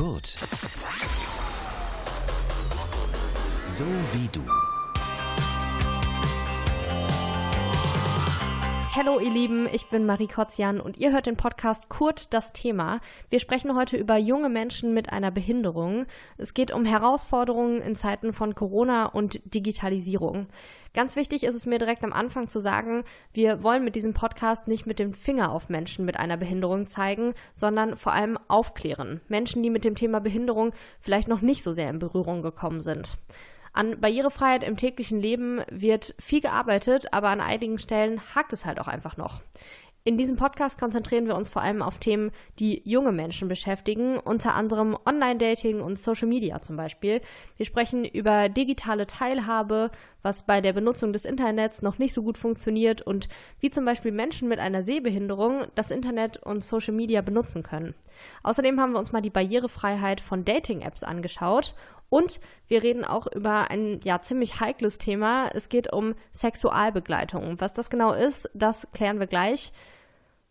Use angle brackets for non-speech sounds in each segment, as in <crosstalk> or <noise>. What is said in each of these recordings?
Kurt. So wie du. Hallo ihr Lieben, ich bin Marie Kotzian und ihr hört den Podcast Kurt das Thema. Wir sprechen heute über junge Menschen mit einer Behinderung. Es geht um Herausforderungen in Zeiten von Corona und Digitalisierung. Ganz wichtig ist es mir direkt am Anfang zu sagen, wir wollen mit diesem Podcast nicht mit dem Finger auf Menschen mit einer Behinderung zeigen, sondern vor allem aufklären. Menschen, die mit dem Thema Behinderung vielleicht noch nicht so sehr in Berührung gekommen sind. An Barrierefreiheit im täglichen Leben wird viel gearbeitet, aber an einigen Stellen hakt es halt auch einfach noch. In diesem Podcast konzentrieren wir uns vor allem auf Themen, die junge Menschen beschäftigen, unter anderem Online-Dating und Social Media zum Beispiel. Wir sprechen über digitale Teilhabe, was bei der Benutzung des Internets noch nicht so gut funktioniert und wie zum Beispiel Menschen mit einer Sehbehinderung das Internet und Social Media benutzen können. Außerdem haben wir uns mal die Barrierefreiheit von Dating-Apps angeschaut und wir reden auch über ein ja ziemlich heikles Thema. Es geht um Sexualbegleitung. Was das genau ist, das klären wir gleich.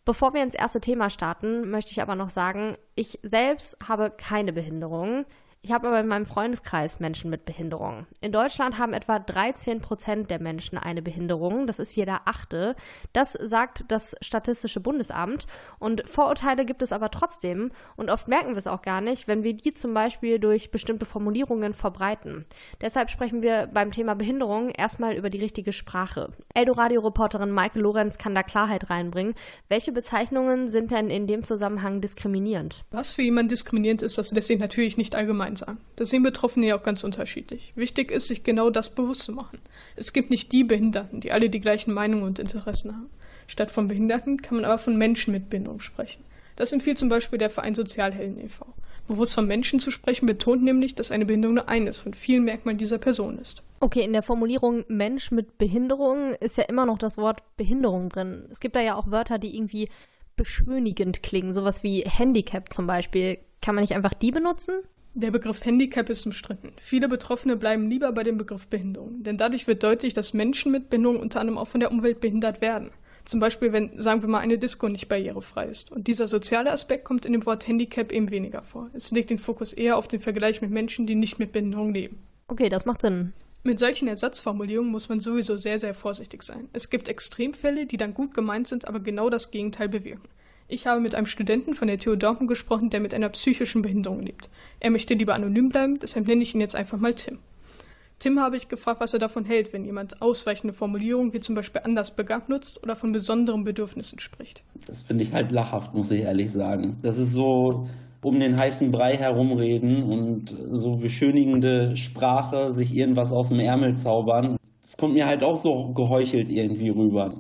Bevor wir ins erste Thema starten, möchte ich aber noch sagen, ich selbst habe keine Behinderung. Ich habe aber in meinem Freundeskreis Menschen mit Behinderung. In Deutschland haben etwa 13 Prozent der Menschen eine Behinderung. Das ist jeder Achte. Das sagt das Statistische Bundesamt. Und Vorurteile gibt es aber trotzdem. Und oft merken wir es auch gar nicht, wenn wir die zum Beispiel durch bestimmte Formulierungen verbreiten. Deshalb sprechen wir beim Thema Behinderung erstmal über die richtige Sprache. Eldoradio-Reporterin Maike Lorenz kann da Klarheit reinbringen. Welche Bezeichnungen sind denn in dem Zusammenhang diskriminierend? Was für jemanden diskriminierend ist, das lässt sich natürlich nicht allgemein gemeinsam. Das sehen Betroffene ja auch ganz unterschiedlich. Wichtig ist, sich genau das bewusst zu machen. Es gibt nicht die Behinderten, die alle die gleichen Meinungen und Interessen haben. Statt von Behinderten kann man aber von Menschen mit Behinderung sprechen. Das empfiehlt zum Beispiel der Verein Sozialhelden e.V. Bewusst von Menschen zu sprechen betont nämlich, dass eine Behinderung nur eines von vielen Merkmalen dieser Person ist. Okay, in der Formulierung Mensch mit Behinderung ist ja immer noch das Wort Behinderung drin. Es gibt da ja auch Wörter, die irgendwie beschönigend klingen, sowas wie Handicap zum Beispiel. Kann man nicht einfach die benutzen? Der Begriff Handicap ist umstritten. Viele Betroffene bleiben lieber bei dem Begriff Behinderung, denn dadurch wird deutlich, dass Menschen mit Behinderung unter anderem auch von der Umwelt behindert werden. Zum Beispiel, wenn, sagen wir mal, eine Disco nicht barrierefrei ist. Und dieser soziale Aspekt kommt in dem Wort Handicap eben weniger vor. Es legt den Fokus eher auf den Vergleich mit Menschen, die nicht mit Behinderung leben. Okay, das macht Sinn. Mit solchen Ersatzformulierungen muss man sowieso sehr, sehr vorsichtig sein. Es gibt Extremfälle, die dann gut gemeint sind, aber genau das Gegenteil bewirken. Ich habe mit einem Studenten von der TU Dortmund gesprochen, der mit einer psychischen Behinderung lebt. Er möchte lieber anonym bleiben, deshalb nenne ich ihn jetzt einfach mal Tim. Tim habe ich gefragt, was er davon hält, wenn jemand ausweichende Formulierungen wie zum Beispiel anders begabt nutzt oder von besonderen Bedürfnissen spricht. Das finde ich halt lachhaft, muss ich ehrlich sagen. Das ist so um den heißen Brei herumreden und so beschönigende Sprache, sich irgendwas aus dem Ärmel zaubern. Das kommt mir halt auch so geheuchelt irgendwie rüber.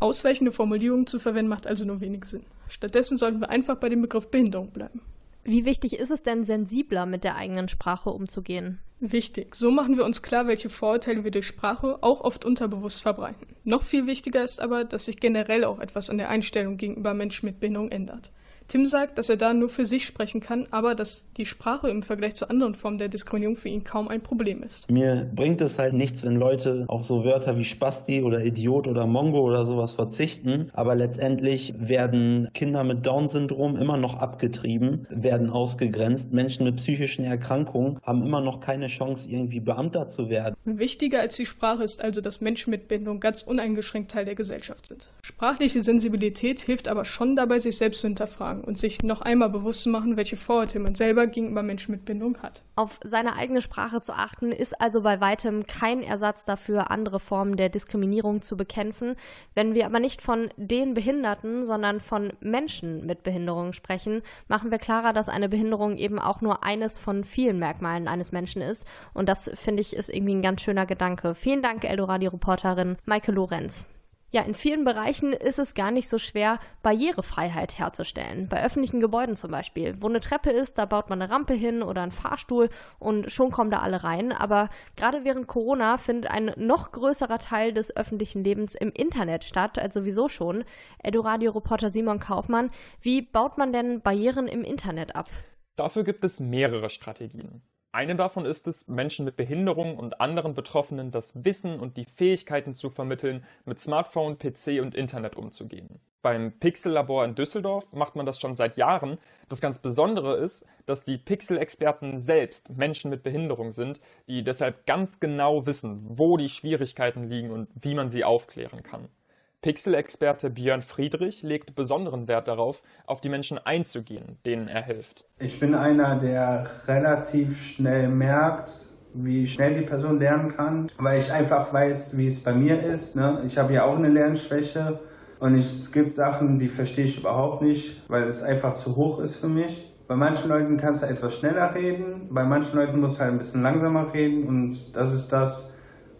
Ausweichende Formulierungen zu verwenden macht also nur wenig Sinn. Stattdessen sollten wir einfach bei dem Begriff Behinderung bleiben. Wie wichtig ist es denn, sensibler mit der eigenen Sprache umzugehen? Wichtig. So machen wir uns klar, welche Vorurteile wir durch Sprache auch oft unterbewusst verbreiten. Noch viel wichtiger ist aber, dass sich generell auch etwas an der Einstellung gegenüber Menschen mit Behinderung ändert. Tim sagt, dass er da nur für sich sprechen kann, aber dass die Sprache im Vergleich zu anderen Formen der Diskriminierung für ihn kaum ein Problem ist. Mir bringt es halt nichts, wenn Leute auf so Wörter wie Spasti oder Idiot oder Mongo oder sowas verzichten, aber letztendlich werden Kinder mit Down-Syndrom immer noch abgetrieben, werden ausgegrenzt. Menschen mit psychischen Erkrankungen haben immer noch keine Chance, irgendwie Beamter zu werden. Wichtiger als die Sprache ist also, dass Menschen mit Behinderung ganz uneingeschränkt Teil der Gesellschaft sind. Sprachliche Sensibilität hilft aber schon dabei, sich selbst zu hinterfragen hinterfragen und sich noch einmal bewusst zu machen, welche Vorurteile man selber gegenüber Menschen mit Bindung hat. Auf seine eigene Sprache zu achten, ist also bei weitem kein Ersatz dafür, andere Formen der Diskriminierung zu bekämpfen. Wenn wir aber nicht von den Behinderten, sondern von Menschen mit Behinderung sprechen, machen wir klarer, dass eine Behinderung eben auch nur eines von vielen Merkmalen eines Menschen ist. Und das, finde ich, ist irgendwie ein ganz schöner Gedanke. Vielen Dank, Eldoradio-Reporterin Maike Lorenz ja, in vielen Bereichen ist es gar nicht so schwer, Barrierefreiheit herzustellen. Bei öffentlichen Gebäuden zum Beispiel. Wo eine Treppe ist, da baut man eine Rampe hin oder einen Fahrstuhl und schon kommen da alle rein. Aber gerade während Corona findet ein noch größerer Teil des öffentlichen Lebens im Internet statt, als sowieso schon. Edoradio-Reporter Simon Kaufmann, wie baut man denn Barrieren im Internet ab? Dafür gibt es mehrere Strategien. Eine davon ist es, Menschen mit Behinderungen und anderen Betroffenen das Wissen und die Fähigkeiten zu vermitteln, mit Smartphone, PC und Internet umzugehen. Beim Pixel-Labor in Düsseldorf macht man das schon seit Jahren. Das ganz Besondere ist, dass die Pixel-Experten selbst Menschen mit Behinderung sind, die deshalb ganz genau wissen, wo die Schwierigkeiten liegen und wie man sie aufklären kann. Pixel-Experte Björn Friedrich legt besonderen Wert darauf, auf die Menschen einzugehen, denen er hilft. Ich bin einer, der relativ schnell merkt, wie schnell die Person lernen kann, weil ich einfach weiß, wie es bei mir ist. Ne? Ich habe ja auch eine Lernschwäche und ich, es gibt Sachen, die verstehe ich überhaupt nicht, weil es einfach zu hoch ist für mich. Bei manchen Leuten kannst du etwas schneller reden, bei manchen Leuten musst du halt ein bisschen langsamer reden und das ist das,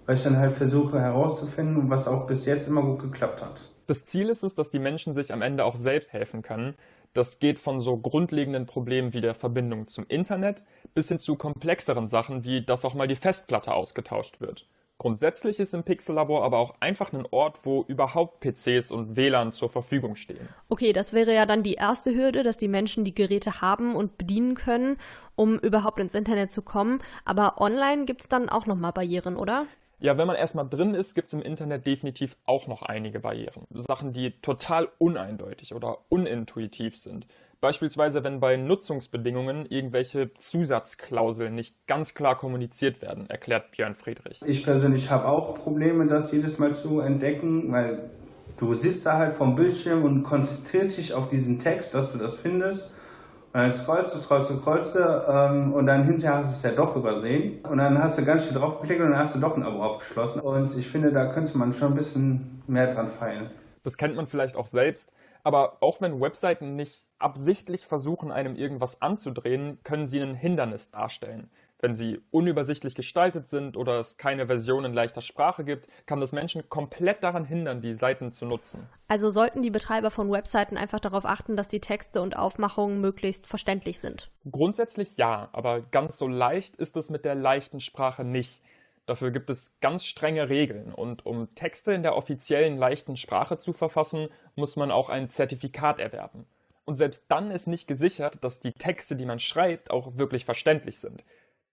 weil ich dann halt versuche herauszufinden was auch bis jetzt immer gut geklappt hat. Das Ziel ist es, dass die Menschen sich am Ende auch selbst helfen können. Das geht von so grundlegenden Problemen wie der Verbindung zum Internet bis hin zu komplexeren Sachen, wie dass auch mal die Festplatte ausgetauscht wird. Grundsätzlich ist im Pixel-Labor aber auch einfach ein Ort, wo überhaupt PCs und WLAN zur Verfügung stehen. Okay, das wäre ja dann die erste Hürde, dass die Menschen die Geräte haben und bedienen können, um überhaupt ins Internet zu kommen. Aber online gibt es dann auch nochmal Barrieren, oder? Ja, wenn man erstmal drin ist, gibt es im Internet definitiv auch noch einige Barrieren. Sachen, die total uneindeutig oder unintuitiv sind. Beispielsweise, wenn bei Nutzungsbedingungen irgendwelche Zusatzklauseln nicht ganz klar kommuniziert werden, erklärt Björn Friedrich. Ich persönlich habe auch Probleme, das jedes Mal zu entdecken, weil du sitzt da halt vom Bildschirm und konzentrierst dich auf diesen Text, dass du das findest. Scrollst du, scrollst du ähm, und dann hinterher hast du es ja doch übersehen. Und dann hast du ganz viel drauf geklickt und dann hast du doch ein Abo abgeschlossen. Und ich finde, da könnte man schon ein bisschen mehr dran feilen. Das kennt man vielleicht auch selbst. Aber auch wenn Webseiten nicht absichtlich versuchen, einem irgendwas anzudrehen, können sie ein Hindernis darstellen. Wenn sie unübersichtlich gestaltet sind oder es keine Version in leichter Sprache gibt, kann das Menschen komplett daran hindern, die Seiten zu nutzen. Also sollten die Betreiber von Webseiten einfach darauf achten, dass die Texte und Aufmachungen möglichst verständlich sind? Grundsätzlich ja, aber ganz so leicht ist es mit der leichten Sprache nicht. Dafür gibt es ganz strenge Regeln und um Texte in der offiziellen leichten Sprache zu verfassen, muss man auch ein Zertifikat erwerben. Und selbst dann ist nicht gesichert, dass die Texte, die man schreibt, auch wirklich verständlich sind.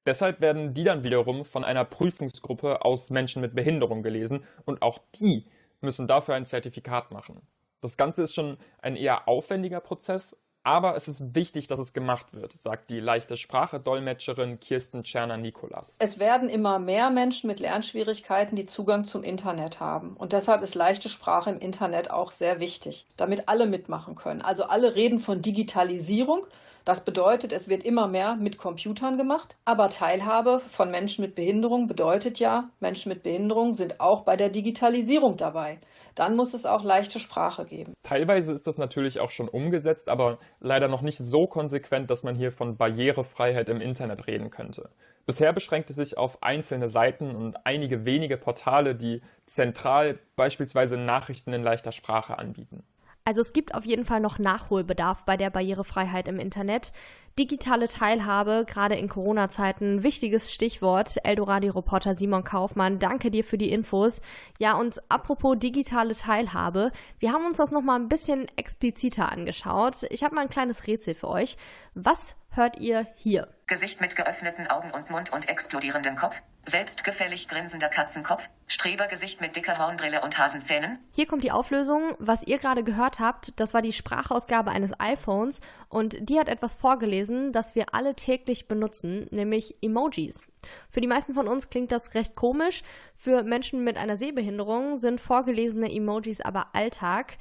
Deshalb werden die dann wiederum von einer Prüfungsgruppe aus Menschen mit Behinderung gelesen und auch die müssen dafür ein Zertifikat machen. Das Ganze ist schon ein eher aufwendiger Prozess, aber es ist wichtig, dass es gemacht wird, sagt die leichte Sprache-Dolmetscherin Kirsten Tscherner-Nikolas. Es werden immer mehr Menschen mit Lernschwierigkeiten, die Zugang zum Internet haben. Und deshalb ist leichte Sprache im Internet auch sehr wichtig, damit alle mitmachen können. Also alle reden von Digitalisierung. Das bedeutet, es wird immer mehr mit Computern gemacht. Aber Teilhabe von Menschen mit Behinderung bedeutet ja, Menschen mit Behinderung sind auch bei der Digitalisierung dabei dann muss es auch leichte Sprache geben. Teilweise ist das natürlich auch schon umgesetzt, aber leider noch nicht so konsequent, dass man hier von Barrierefreiheit im Internet reden könnte. Bisher beschränkt es sich auf einzelne Seiten und einige wenige Portale, die zentral beispielsweise Nachrichten in leichter Sprache anbieten. Also es gibt auf jeden Fall noch Nachholbedarf bei der Barrierefreiheit im Internet. Digitale Teilhabe, gerade in Corona-Zeiten, wichtiges Stichwort. Eldoradi-Reporter Simon Kaufmann, danke dir für die Infos. Ja, und apropos digitale Teilhabe, wir haben uns das nochmal ein bisschen expliziter angeschaut. Ich habe mal ein kleines Rätsel für euch. Was hört ihr hier? Gesicht mit geöffneten Augen und Mund und explodierendem Kopf. Selbstgefällig grinsender Katzenkopf, Strebergesicht mit dicker Hornbrille und Hasenzähnen. Hier kommt die Auflösung. Was ihr gerade gehört habt, das war die Sprachausgabe eines iPhones und die hat etwas vorgelesen, das wir alle täglich benutzen, nämlich Emojis. Für die meisten von uns klingt das recht komisch. Für Menschen mit einer Sehbehinderung sind vorgelesene Emojis aber Alltag.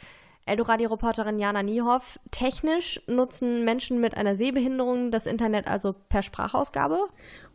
Eldoradi-Reporterin Jana Niehoff. Technisch nutzen Menschen mit einer Sehbehinderung das Internet also per Sprachausgabe?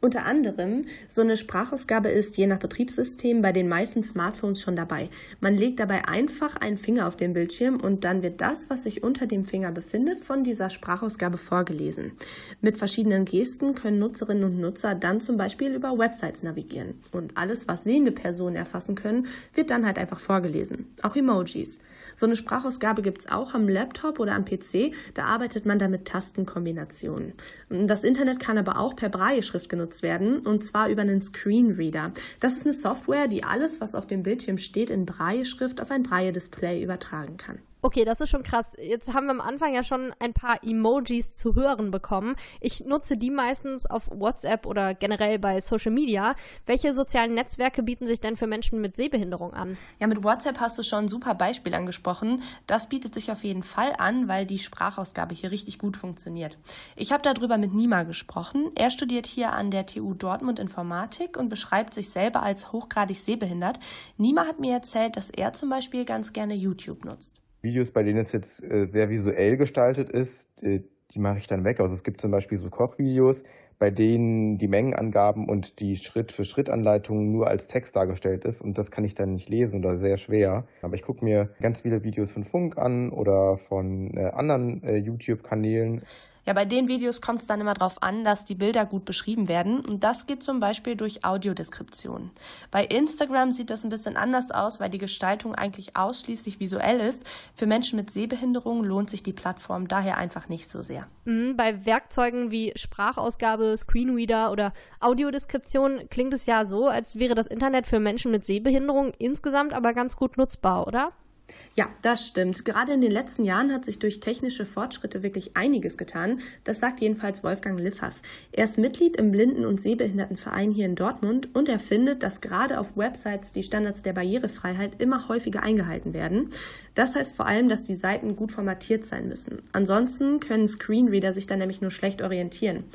Unter anderem, so eine Sprachausgabe ist je nach Betriebssystem bei den meisten Smartphones schon dabei. Man legt dabei einfach einen Finger auf den Bildschirm und dann wird das, was sich unter dem Finger befindet, von dieser Sprachausgabe vorgelesen. Mit verschiedenen Gesten können Nutzerinnen und Nutzer dann zum Beispiel über Websites navigieren. Und alles, was sehende Personen erfassen können, wird dann halt einfach vorgelesen. Auch Emojis. So eine Sprachausgabe gibt es auch am Laptop oder am PC. Da arbeitet man dann mit Tastenkombinationen. Das Internet kann aber auch per Brailleschrift genutzt genutzt werden, und zwar über einen Screenreader. Das ist eine Software, die alles, was auf dem Bildschirm steht, in Braille-Schrift auf ein Braille-Display übertragen kann. Okay, das ist schon krass. Jetzt haben wir am Anfang ja schon ein paar Emojis zu hören bekommen. Ich nutze die meistens auf WhatsApp oder generell bei Social Media. Welche sozialen Netzwerke bieten sich denn für Menschen mit Sehbehinderung an? Ja, mit WhatsApp hast du schon ein super Beispiel angesprochen. Das bietet sich auf jeden Fall an, weil die Sprachausgabe hier richtig gut funktioniert. Ich habe darüber mit Nima gesprochen. Er studiert hier an der TU Dortmund Informatik und beschreibt sich selber als hochgradig sehbehindert. Nima hat mir erzählt, dass er zum Beispiel ganz gerne YouTube nutzt. Videos, bei denen es jetzt äh, sehr visuell gestaltet ist, äh, die mache ich dann weg. Also es gibt zum Beispiel so Kochvideos, bei denen die Mengenangaben und die Schritt-für-Schritt-Anleitung nur als Text dargestellt ist und das kann ich dann nicht lesen oder sehr schwer. Aber ich gucke mir ganz viele Videos von Funk an oder von äh, anderen äh, YouTube-Kanälen. Ja, bei den Videos kommt es dann immer darauf an, dass die Bilder gut beschrieben werden. Und das geht zum Beispiel durch Audiodeskription. Bei Instagram sieht das ein bisschen anders aus, weil die Gestaltung eigentlich ausschließlich visuell ist. Für Menschen mit Sehbehinderung lohnt sich die Plattform daher einfach nicht so sehr. Mhm, bei Werkzeugen wie Sprachausgabe, Screenreader oder Audiodeskription klingt es ja so, als wäre das Internet für Menschen mit Sehbehinderung insgesamt aber ganz gut nutzbar, oder? Ja, das stimmt. Gerade in den letzten Jahren hat sich durch technische Fortschritte wirklich einiges getan. Das sagt jedenfalls Wolfgang Liffers. Er ist Mitglied im Blinden- und Sehbehindertenverein hier in Dortmund und er findet, dass gerade auf Websites die Standards der Barrierefreiheit immer häufiger eingehalten werden. Das heißt vor allem, dass die Seiten gut formatiert sein müssen. Ansonsten können Screenreader sich dann nämlich nur schlecht orientieren.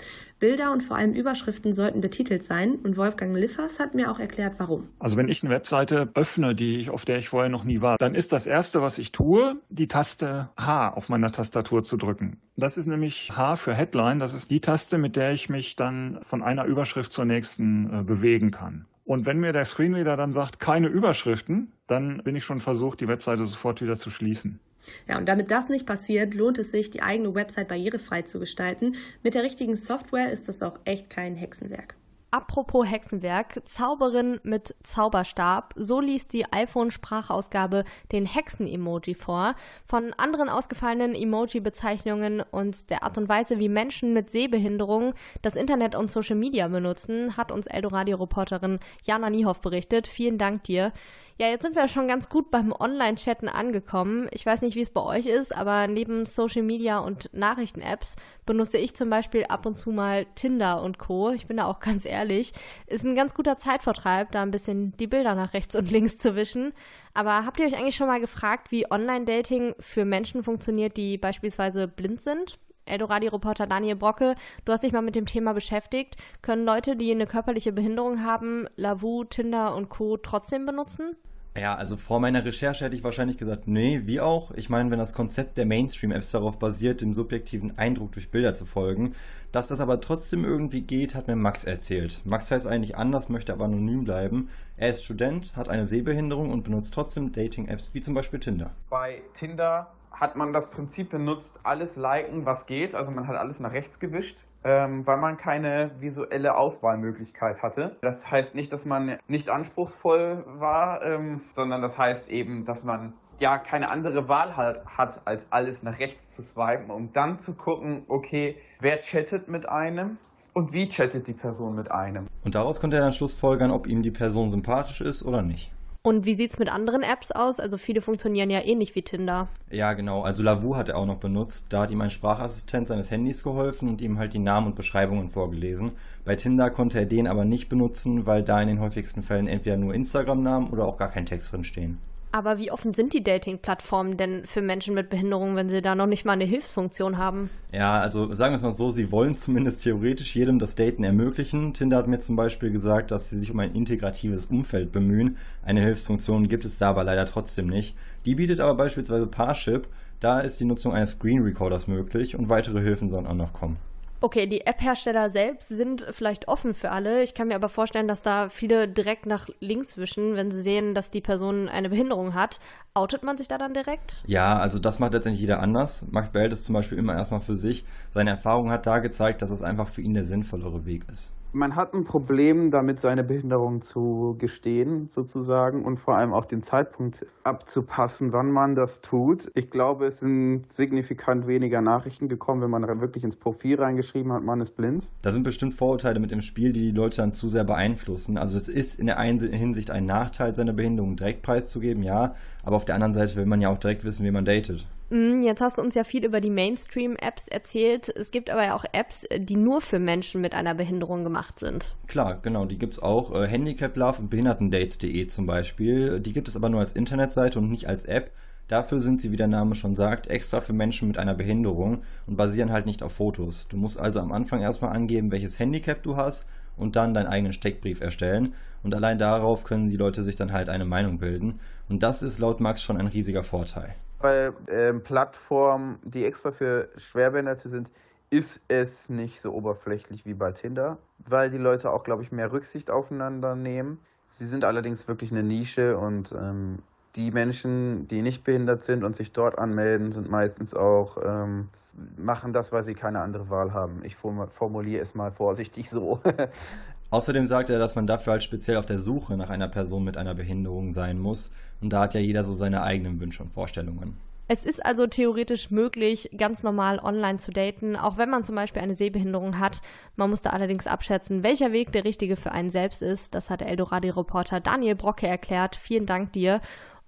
Bilder und vor allem Überschriften sollten betitelt sein und Wolfgang Liffers hat mir auch erklärt, warum. Also wenn ich eine Webseite öffne, die ich, auf der ich vorher noch nie war, dann ist das erste, was ich tue, die Taste H auf meiner Tastatur zu drücken. Das ist nämlich H für Headline. Das ist die Taste, mit der ich mich dann von einer Überschrift zur nächsten äh, bewegen kann. Und wenn mir der Screenreader dann sagt, keine Überschriften, dann bin ich schon versucht, die Webseite sofort wieder zu schließen. Ja, und damit das nicht passiert, lohnt es sich, die eigene Website barrierefrei zu gestalten. Mit der richtigen Software ist das auch echt kein Hexenwerk. Apropos Hexenwerk, Zauberin mit Zauberstab. So liest die iPhone-Sprachausgabe den Hexen-Emoji vor. Von anderen ausgefallenen Emoji-Bezeichnungen und der Art und Weise, wie Menschen mit Sehbehinderung das Internet und Social Media benutzen, hat uns Eldoradio-Reporterin Jana Niehoff berichtet. Vielen Dank dir. Ja, jetzt sind wir schon ganz gut beim Online-Chatten angekommen. Ich weiß nicht, wie es bei euch ist, aber neben Social Media und Nachrichten-Apps benutze ich zum Beispiel ab und zu mal Tinder und Co. Ich bin da auch ganz ehrlich. Ist ein ganz guter Zeitvertreib, da ein bisschen die Bilder nach rechts und links zu wischen. Aber habt ihr euch eigentlich schon mal gefragt, wie Online-Dating für Menschen funktioniert, die beispielsweise blind sind? Eldoradio-Reporter Daniel Brocke, du hast dich mal mit dem Thema beschäftigt. Können Leute, die eine körperliche Behinderung haben, Lavu, Tinder und Co. trotzdem benutzen? Ja, also vor meiner Recherche hätte ich wahrscheinlich gesagt, nee, wie auch. Ich meine, wenn das Konzept der Mainstream-Apps darauf basiert, dem subjektiven Eindruck durch Bilder zu folgen, dass das aber trotzdem irgendwie geht, hat mir Max erzählt. Max heißt eigentlich anders, möchte aber anonym bleiben. Er ist Student, hat eine Sehbehinderung und benutzt trotzdem Dating-Apps wie zum Beispiel Tinder. Bei Tinder hat man das Prinzip benutzt, alles liken, was geht. Also man hat alles nach rechts gewischt ähm, weil man keine visuelle Auswahlmöglichkeit hatte. Das heißt nicht, dass man nicht anspruchsvoll war, ähm, sondern das heißt eben, dass man ja keine andere Wahl halt hat, als alles nach rechts zu swipen, um dann zu gucken, okay, wer chattet mit einem und wie chattet die Person mit einem. Und daraus konnte er dann schlussfolgern, ob ihm die Person sympathisch ist oder nicht. Und wie sieht es mit anderen Apps aus? Also viele funktionieren ja ähnlich wie Tinder. Ja, genau. Also Lavu hat er auch noch benutzt. Da hat ihm ein Sprachassistent seines Handys geholfen und ihm halt die Namen und Beschreibungen vorgelesen. Bei Tinder konnte er den aber nicht benutzen, weil da in den häufigsten Fällen entweder nur Instagram-Namen oder auch gar kein Text drin stehen. Aber wie offen sind die Dating-Plattformen denn für Menschen mit Behinderung, wenn sie da noch nicht mal eine Hilfsfunktion haben? Ja, also sagen wir es mal so, sie wollen zumindest theoretisch jedem das Daten ermöglichen. Tinder hat mir zum Beispiel gesagt, dass sie sich um ein integratives Umfeld bemühen. Eine Hilfsfunktion gibt es da aber leider trotzdem nicht. Die bietet aber beispielsweise Parship. Da ist die Nutzung eines Screen Recorders möglich und weitere Hilfen sollen auch noch kommen. Okay, die App-Hersteller selbst sind vielleicht offen für alle. Ich kann mir aber vorstellen, dass da viele direkt nach links wischen, wenn sie sehen, dass die Person eine Behinderung hat. Outet man sich da dann direkt? Ja, also das macht letztendlich jeder anders. Max behält es zum Beispiel immer erstmal für sich. Seine Erfahrung hat da gezeigt, dass es einfach für ihn der sinnvollere Weg ist. man hat ein Problem damit, seine Behinderung zu gestehen, sozusagen, und vor allem auch den Zeitpunkt abzupassen, wann man das tut. Ich glaube, es sind signifikant weniger Nachrichten gekommen, wenn man wirklich ins Profil reingeschrieben hat, man ist blind. Da sind bestimmt Vorurteile mit im Spiel, die die Leute dann zu sehr beeinflussen. Also es ist in der einen Hinsicht ein Nachteil, seine Behinderung direkt preiszugeben, ja, aber auf der anderen Seite will man ja auch direkt wissen, wie man datet. Mm, jetzt hast du uns ja viel über die Mainstream-Apps erzählt. Es gibt aber ja auch Apps, die nur für Menschen mit einer Behinderung gemacht sind. Klar, genau, die gibt es auch. Äh, Handicap Love und Behindertendates.de zum Beispiel. Die gibt es aber nur als Internetseite und nicht als App. Dafür sind sie, wie der Name schon sagt, extra für Menschen mit einer Behinderung und basieren halt nicht auf Fotos. Du musst also am Anfang erstmal angeben, welches Handicap du hast und dann deinen eigenen Steckbrief erstellen. Und allein darauf können die Leute sich dann halt eine Meinung bilden. Und das ist laut Max schon ein riesiger Vorteil bei ähm, Plattformen, die extra für Schwerbehinderte sind, ist es nicht so oberflächlich wie bei Tinder, weil die Leute auch, glaube ich, mehr Rücksicht aufeinander nehmen. Sie sind allerdings wirklich eine Nische und ähm, die Menschen, die nicht behindert sind und sich dort anmelden, sind meistens auch, ähm, machen das, weil sie keine andere Wahl haben. Ich formuliere es mal vorsichtig so. <laughs> Außerdem sagt er, dass man dafür halt speziell auf der Suche nach einer Person mit einer Behinderung sein muss. Und da hat ja jeder so seine eigenen Wünsche und Vorstellungen. Es ist also theoretisch möglich, ganz normal online zu daten, auch wenn man zum Beispiel eine Sehbehinderung hat. Man muss da allerdings abschätzen, welcher Weg der richtige für einen selbst ist. Das hat der Eldorado-Reporter Daniel Brocke erklärt. Vielen Dank dir.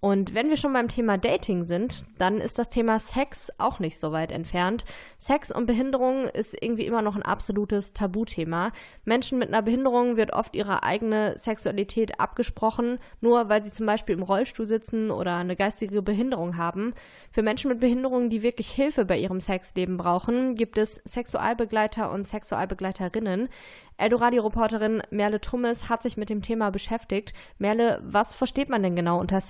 Und wenn wir schon beim Thema Dating sind, dann ist das Thema Sex auch nicht so weit entfernt. Sex und Behinderung ist irgendwie immer noch ein absolutes Tabuthema. Menschen mit einer Behinderung wird oft ihre eigene Sexualität abgesprochen, nur weil sie zum Beispiel im Rollstuhl sitzen oder eine geistige Behinderung haben. Für Menschen mit Behinderungen, die wirklich Hilfe bei ihrem Sexleben brauchen, gibt es Sexualbegleiter und Sexualbegleiterinnen. Eldoradi-Reporterin Merle Tummes hat sich mit dem Thema beschäftigt. Merle, was versteht man denn genau unter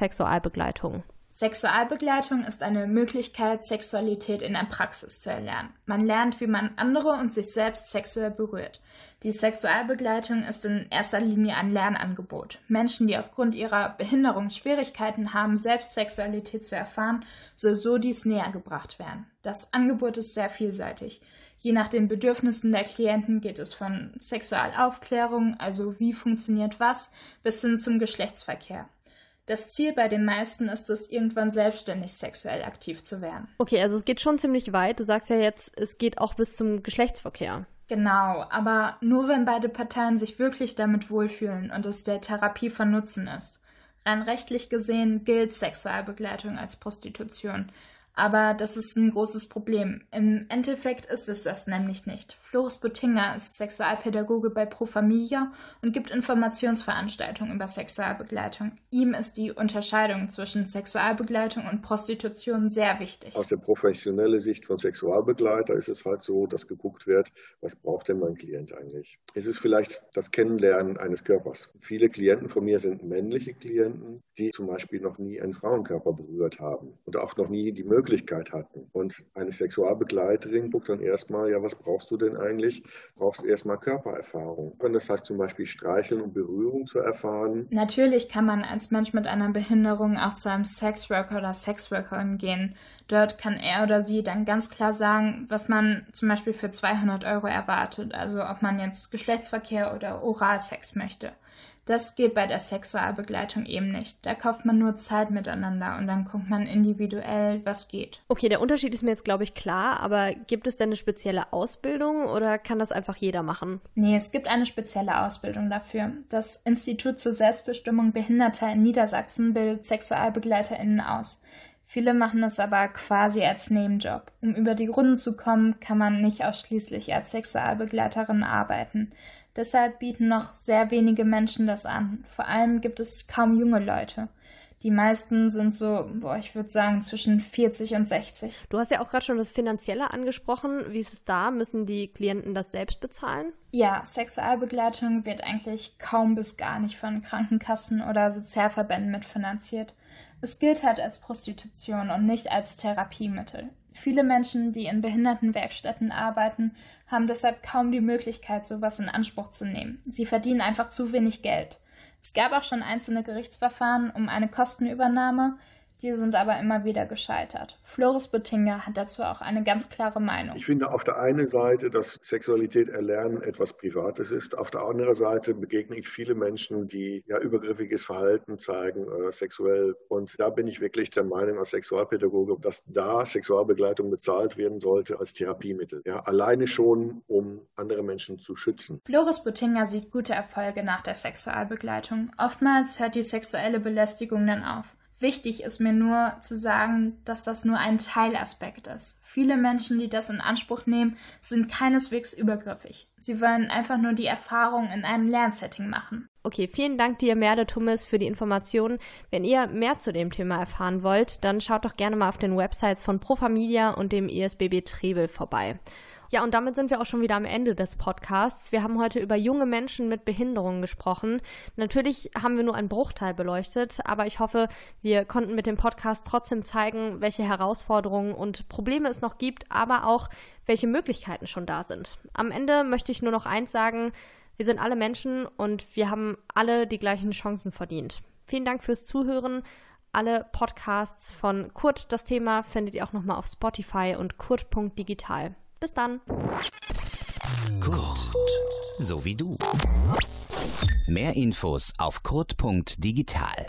Sexualbegleitung? Sexualbegleitung ist eine Möglichkeit, Sexualität in der Praxis zu erlernen. Man lernt, wie man andere und sich selbst sexuell berührt. Die Sexualbegleitung ist in erster Linie ein Lernangebot. Menschen, die aufgrund ihrer Behinderung Schwierigkeiten haben, selbst Sexualität zu erfahren, soll so dies näher gebracht werden. Das Angebot ist sehr vielseitig. Je nach den Bedürfnissen der Klienten geht es von Sexualaufklärung, also wie funktioniert was, bis hin zum Geschlechtsverkehr. Das Ziel bei den meisten ist es, irgendwann selbstständig sexuell aktiv zu werden. Okay, also es geht schon ziemlich weit. Du sagst ja jetzt, es geht auch bis zum Geschlechtsverkehr. Genau, aber nur wenn beide Parteien sich wirklich damit wohlfühlen und es der Therapie von Nutzen ist. Rein rechtlich gesehen gilt Sexualbegleitung als Prostitution. Aber das ist ein großes Problem. Im Endeffekt ist es das nämlich nicht. Floris Buttinger ist Sexualpädagoge bei Pro Familia und gibt Informationsveranstaltungen über Sexualbegleitung. Ihm ist die Unterscheidung zwischen Sexualbegleitung und Prostitution sehr wichtig. Aus der professionellen Sicht von Sexualbegleiter ist es halt so, dass geguckt wird, was braucht denn mein Klient eigentlich? Es ist vielleicht das Kennenlernen eines Körpers. Viele Klienten von mir sind männliche Klienten, die zum Beispiel noch nie einen Frauenkörper berührt haben und auch noch nie die Möglichkeit Möglichkeit hatten. Und eine Sexualbegleiterin guckt dann erstmal, ja, was brauchst du denn eigentlich? Brauchst du erstmal Körpererfahrung. Und das heißt zum Beispiel Streicheln und Berührung zu erfahren. Natürlich kann man als Mensch mit einer Behinderung auch zu einem Sexworker oder Sexworkerin gehen. Dort kann er oder sie dann ganz klar sagen, was man zum Beispiel für 200 Euro erwartet. Also ob man jetzt Geschlechtsverkehr oder Oralsex möchte. Das geht bei der Sexualbegleitung eben nicht. Da kauft man nur Zeit miteinander und dann guckt man individuell, was geht. Okay, der Unterschied ist mir jetzt, glaube ich, klar, aber gibt es denn eine spezielle Ausbildung oder kann das einfach jeder machen? Nee, es gibt eine spezielle Ausbildung dafür. Das Institut zur Selbstbestimmung Behinderter in Niedersachsen bildet SexualbegleiterInnen aus. Viele machen es aber quasi als Nebenjob. Um über die Runden zu kommen, kann man nicht ausschließlich als Sexualbegleiterin arbeiten. Deshalb bieten noch sehr wenige Menschen das an. Vor allem gibt es kaum junge Leute. Die meisten sind so, boah, ich würde sagen, zwischen 40 und 60. Du hast ja auch gerade schon das Finanzielle angesprochen. Wie ist es da? Müssen die Klienten das selbst bezahlen? Ja, Sexualbegleitung wird eigentlich kaum bis gar nicht von Krankenkassen oder Sozialverbänden mitfinanziert. Es gilt halt als Prostitution und nicht als Therapiemittel. Viele Menschen, die in Behindertenwerkstätten arbeiten, haben deshalb kaum die Möglichkeit, sowas in Anspruch zu nehmen. Sie verdienen einfach zu wenig Geld. Es gab auch schon einzelne Gerichtsverfahren um eine Kostenübernahme. Die sind aber immer wieder gescheitert. Floris Buttinger hat dazu auch eine ganz klare Meinung. Ich finde auf der einen Seite, dass Sexualität erlernen etwas Privates ist. Auf der anderen Seite begegne ich viele Menschen, die ja übergriffiges Verhalten zeigen, äh, sexuell. Und da bin ich wirklich der Meinung als Sexualpädagoge, dass da Sexualbegleitung bezahlt werden sollte als Therapiemittel. Ja, alleine schon, um andere Menschen zu schützen. Floris Buttinger sieht gute Erfolge nach der Sexualbegleitung. Oftmals hört die sexuelle Belästigung dann auf. Wichtig ist mir nur zu sagen, dass das nur ein Teilaspekt ist. Viele Menschen, die das in Anspruch nehmen, sind keineswegs übergriffig. Sie wollen einfach nur die Erfahrung in einem Lernsetting machen. Okay, vielen Dank dir, Merle Tummes, für die Informationen. Wenn ihr mehr zu dem Thema erfahren wollt, dann schaut doch gerne mal auf den Websites von Pro Familia und dem ISBB Trebel vorbei. Ja, und damit sind wir auch schon wieder am Ende des Podcasts. Wir haben heute über junge Menschen mit Behinderungen gesprochen. Natürlich haben wir nur einen Bruchteil beleuchtet, aber ich hoffe, wir konnten mit dem Podcast trotzdem zeigen, welche Herausforderungen und Probleme es noch gibt, aber auch welche Möglichkeiten schon da sind. Am Ende möchte ich nur noch eins sagen. Wir sind alle Menschen und wir haben alle die gleichen Chancen verdient. Vielen Dank fürs Zuhören. Alle Podcasts von Kurt, das Thema, findet ihr auch nochmal auf Spotify und kurt.digital. Bis dann. Kurt, so wie du. Mehr Infos auf kurt.digital.